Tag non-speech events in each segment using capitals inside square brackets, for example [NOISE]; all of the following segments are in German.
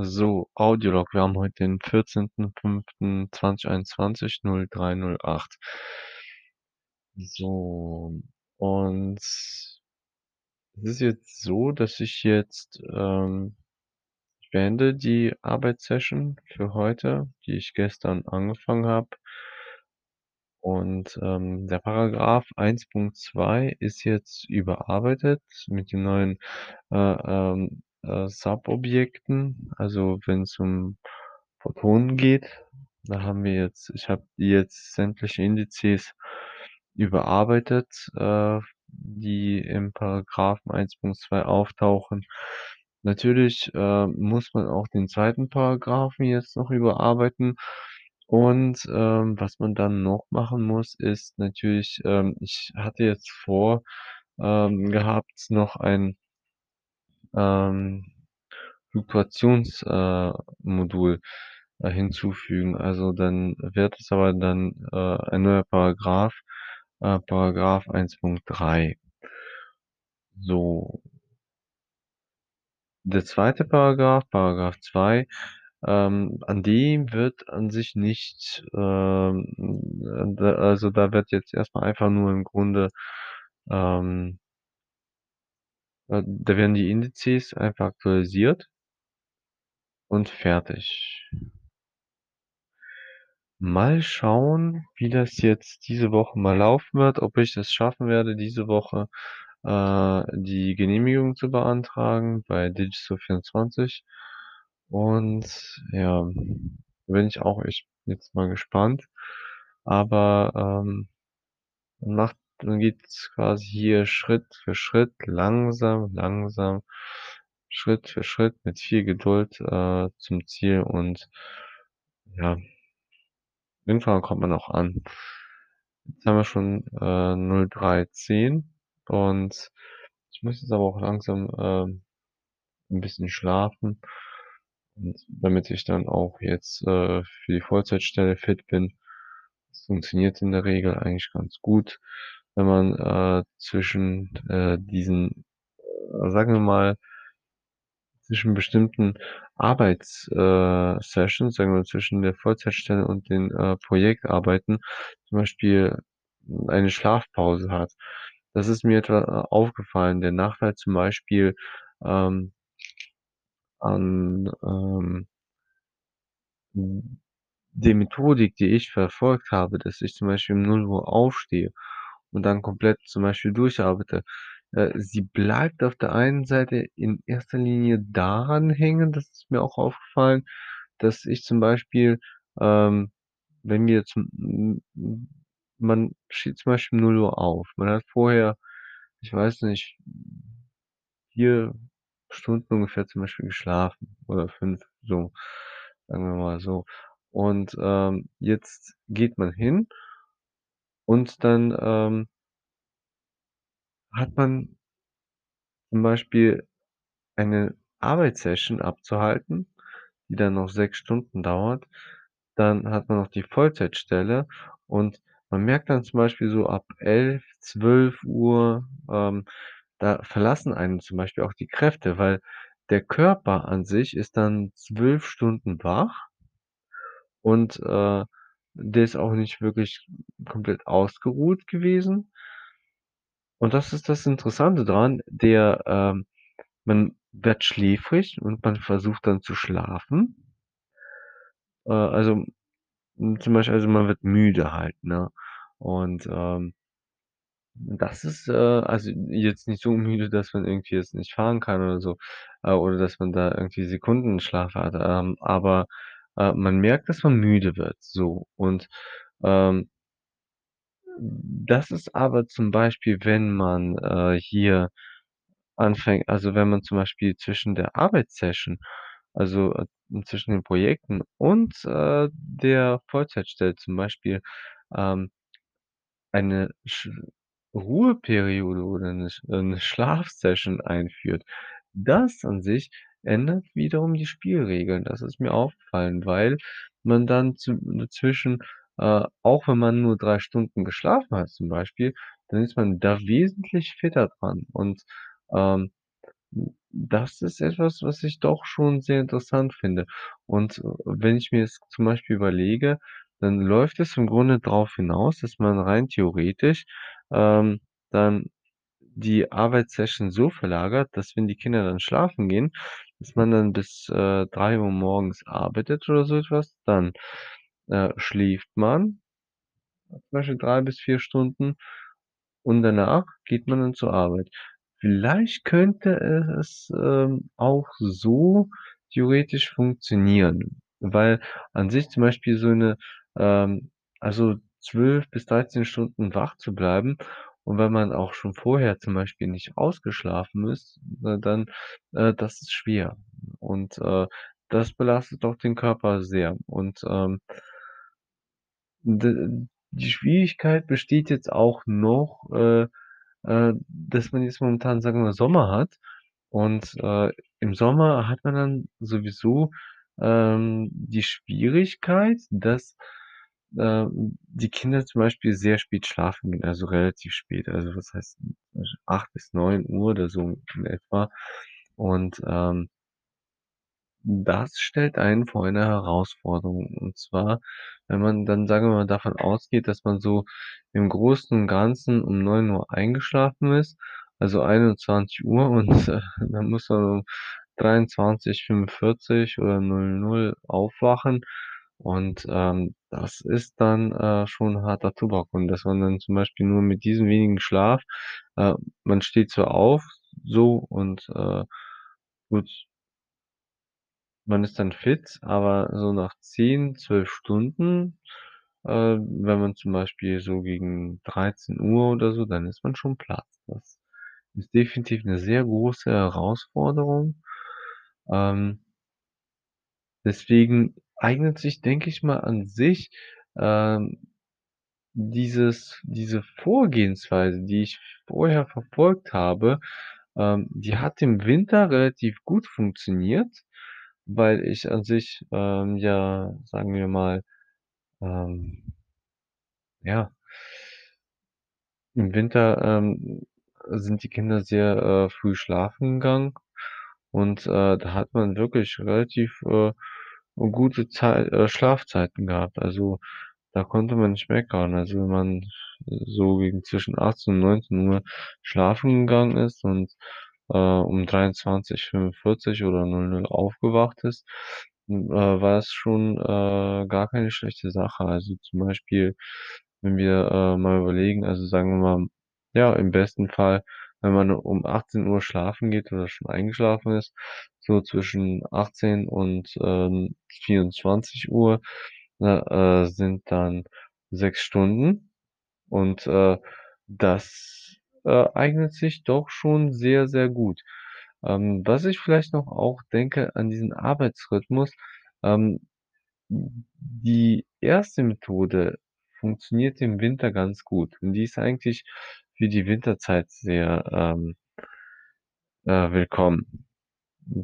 So, Audiolog. Wir haben heute den 14.05.2021, 03:08. So, und es ist jetzt so, dass ich jetzt, ähm ich beende die Arbeitssession für heute, die ich gestern angefangen habe. Und, ähm, der Paragraph 1.2 ist jetzt überarbeitet mit den neuen, äh, ähm, äh, Subobjekten. Also, wenn's um Photonen geht, da haben wir jetzt ich habe jetzt sämtliche Indizes überarbeitet, äh, die im Paragraphen 1.2 auftauchen. Natürlich, äh, muss man auch den zweiten Paragraphen jetzt noch überarbeiten. Und, ähm, was man dann noch machen muss, ist natürlich ähm, ich hatte jetzt vor, ähm, gehabt, noch ein ähm, Fluktuations äh, äh, hinzufügen. Also, dann wird es aber dann, äh, ein neuer Paragraph, äh, Paragraph 1.3. So. Der zweite Paragraph, Paragraph 2, ähm, an dem wird an sich nicht, ähm, äh, da also, da wird jetzt erst mal einfach nur im Grunde, ähm äh, da werden die Indizes einfach aktualisiert und fertig. Mal schauen, wie das jetzt diese Woche mal laufen wird, ob ich es schaffen werde, diese Woche, äh, die Genehmigung zu beantragen bei Digital24. Und ja, bin ich auch echt jetzt mal gespannt. Aber, ähm, macht man geht's quasi hier Schritt für Schritt, langsam, langsam, Schritt für Schritt mit viel Geduld, äh, zum Ziel und ja irgendwann kommt man auch an. Jetzt haben wir schon, äh, 03:10 und ich muss jetzt aber auch langsam, ähm, 'n bisschen schlafen und damit ich dann auch jetzt, äh, für die Vollzeitstelle fit bin. Das funktioniert in der Regel eigentlich ganz gut, wenn man, äh, zwischen, äh, diesen, äh, sagen wir mal zwischen bestimmten Arbeits äh, sagen wir zwischen der Vollzeitstelle und den, äh, Projektarbeiten zum Beispiel eine Schlafpause hat. Das ist mir etwa, äh, aufgefallen. Der Nachteil zum Beispiel, ähm an, ähm hm, der Methodik, die ich verfolgt habe, dass ich zum Beispiel um 0:00 aufstehe und dann komplett zum Beispiel durcharbeite, äh, sie bleibt auf der einen Seite in erster Linie daran hängen, das ist mir auch aufgefallen, dass ich zum Beispiel, ähm, wenn wir zum man steht zum Beispiel um 0:00 auf. Man hat vorher, ich weiß nicht, 4 Stunden ungefähr zum Beispiel geschlafen oder 5, so, sagen wir mal so. Und, ähm, jetzt geht man hin und dann, ähm hat man zum Beispiel eine Arbeitssession abzuhalten, die dann noch 6 Stunden dauert. Dann hat man noch die Vollzeitstelle und man merkt dann zum Beispiel so ab 11:00, 12:00, ähm, da verlassen einen zum Beispiel auch die Kräfte, weil der Körper an sich ist dann 12 Stunden wach und, äh, der ist auch nicht wirklich komplett ausgeruht gewesen. Und das ist das Interessante dran, der, ähm man wird schläfrig und man versucht dann zu schlafen. Äh, also, hm, zum Beispiel also, man wird müde halt, ne? Und, ähm das ist, äh also, jetzt nicht so müde, dass man irgendwie jetzt nicht fahren kann oder so, äh, oder dass man da irgendwie Sekundenschlaf hat, ähm, aber, äh, man merkt, dass man müde wird, so. Und, ähm das ist aber zum Beispiel, wenn man, äh, hier anfängt also, wenn man zum Beispiel zwischen der Arbeitssession, also, äh, zwischen den Projekten und, äh, der Vollzeitstelle zum Beispiel, ähm, eine Sch Ruheperiode oder 'ne Sch äh, Schlafsession einführt. Das an sich ändert wiederum die Spielregeln. Das ist mir aufgefallen, weil man dann zw zwischen äh, auch wenn man nur 3 Stunden geschlafen hat zum Beispiel, dann ist man da wesentlich fitter dran und, ähm, das ist etwas, was ich doch schon sehr interessant finde. Und, äh, wenn ich mir jetzt zum Beispiel überlege, dann läuft es im Grunde drauf hinaus, dass man rein theoretisch, ähm, dann die Arbeitssession so verlagert, dass wenn die Kinder dann schlafen gehen, dass man dann bis, äh, 3:00 morgens arbeitet oder so etwas. Dann, äh, schläft man zum Beispiel 3 bis 4 Stunden und danach geht man dann zur Arbeit. Vielleicht könnte es, ähm, auch so theoretisch funktionieren, weil an sich zum Beispiel so 'ne, ähm also 12 bis 13 Stunden wach zu bleiben und wenn man auch schon vorher zum Beispiel nicht ausgeschlafen ist, ne, dann äh, das ist schwer. Und, äh, das belastet auch den Körper sehr. Und, ähm die Schwierigkeit besteht jetzt auch noch, äh, äh, dass man jetzt momentan, sagen wir, Sommer hat. Und, äh, im Sommer hat man dann sowieso, ähm, die Schwierigkeit, dass, die Kinder zum Beispiel sehr spät schlafen gehen, also relativ spät. Also, was heißt 8 bis 9:00 oder so in etwa und, ähm das stellt einen vor eine Herausforderung. Und zwar, wenn man dann, sagen wir mal, davon ausgeht, dass man so im Großen und Ganzen um 9:00 eingeschlafen ist, also 21:00 [LAUGHS] und, äh, dann muss man um 23:45 oder 00:00 aufwachen und, ähm, das ist dann, äh, schon harter Tobak und dass man dann zum Beispiel nur mit diesem wenigen Schlaf äh, man steht zwar auf so und, äh, gut man ist dann fit, aber so nach 10, 12 Stunden, äh, wenn man zum Beispiel so gegen 13:00 oder so, dann ist man schon platt. Das ist definitiv 'ne sehr große Herausforderung. Ähm deswegen eignet sich, denke ich mal, an sich, ähm, dieses diese Vorgehensweise, die ich vorher verfolgt habe, ähm, die hat im Winter relativ gut funktioniert, weil ich an sich, ähm, ja, sagen wir mal, ähm ja im Winter, ähm, sind die Kinder sehr, äh, früh schlafen gegangen und, äh, da hat man wirklich relativ, äh, gute Zei äh, Schlafzeiten gehabt. Also, da konnte man nicht meckern. Also, wenn man so gegen zwischen 18 und 19:00 schlafen gegangen ist und, äh, um 23:45 oder 00:00 aufgewacht ist, hm, äh, war es schon, äh, gar keine schlechte Sache. Also, zum Beispiel, wenn wir, äh, mal überlegen also, sagen wir mal, ja, im besten Fall, wenn man um 18:00 schlafen geht oder schon eingeschlafen ist, so zwischen 18 und, ähm, 24:00, ne, äh, sind dann 6 Stunden und, äh, das, äh, eignet sich doch schon sehr, sehr gut. Ähm, was ich vielleicht noch auch denke an diesen Arbeitsrhythmus, ähm, die 1. Methode funktioniert im Winter ganz gut und die ist eigentlich für die Winterzeit sehr, ähm äh, willkommen.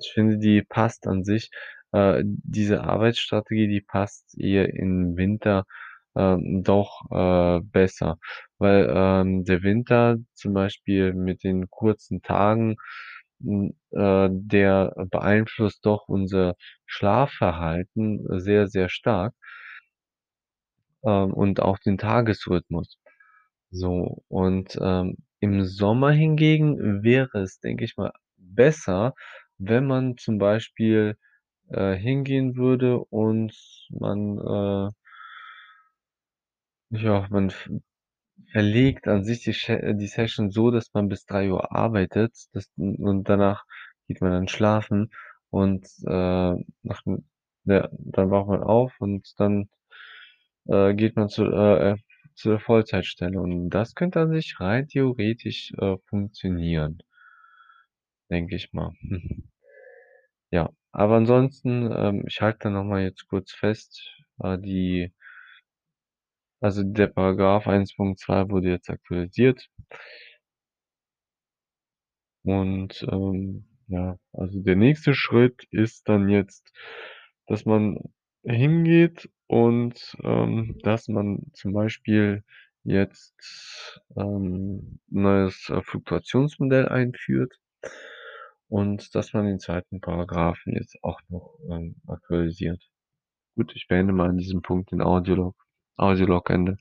Ich finde, die passt an sich äh, diese Arbeitsstrategie, die passt eher in Winter, ähm, doch, äh, besser, weil, ähm, der Winter zum Beispiel mit den kurzen Tagen, hm, äh, der beeinflusst doch unser Schlafverhalten sehr, sehr stark ähm, und auch den Tagesrhythmus. So und, ähm, im Sommer hingegen wäre es, denke ich mal, besser, wenn man zum Beispiel, äh, hingehen würde und man, äh ja, man verlegt an sich die Sche die Session so, dass man bis 3:00 arbeitet, das und danach geht man dann schlafen und, äh, nach ja, dann wacht man auf und dann, äh, geht man zu äh, äh, zur Vollzeitstelle und das könnte an sich rein theoretisch, äh, funktionieren. Denke ich mal. [LAUGHS] Ja, aber ansonsten, ähm, ich halte da noch mal jetzt kurz fest, äh, die also, der Paragraph 1.2 wurde jetzt aktualisiert. Und, ähm, ja, also, der nächste Schritt ist dann jetzt, dass man hingeht und, ähm, dass man zum Beispiel jetzt, ähm, neues, äh, Fluktuationsmodell einführt und dass man den zweiten Paragraphen jetzt auch noch ähm, aktualisiert. Gut, ich beende mal an diesem Punkt den Audiolog. Audiolog Ende.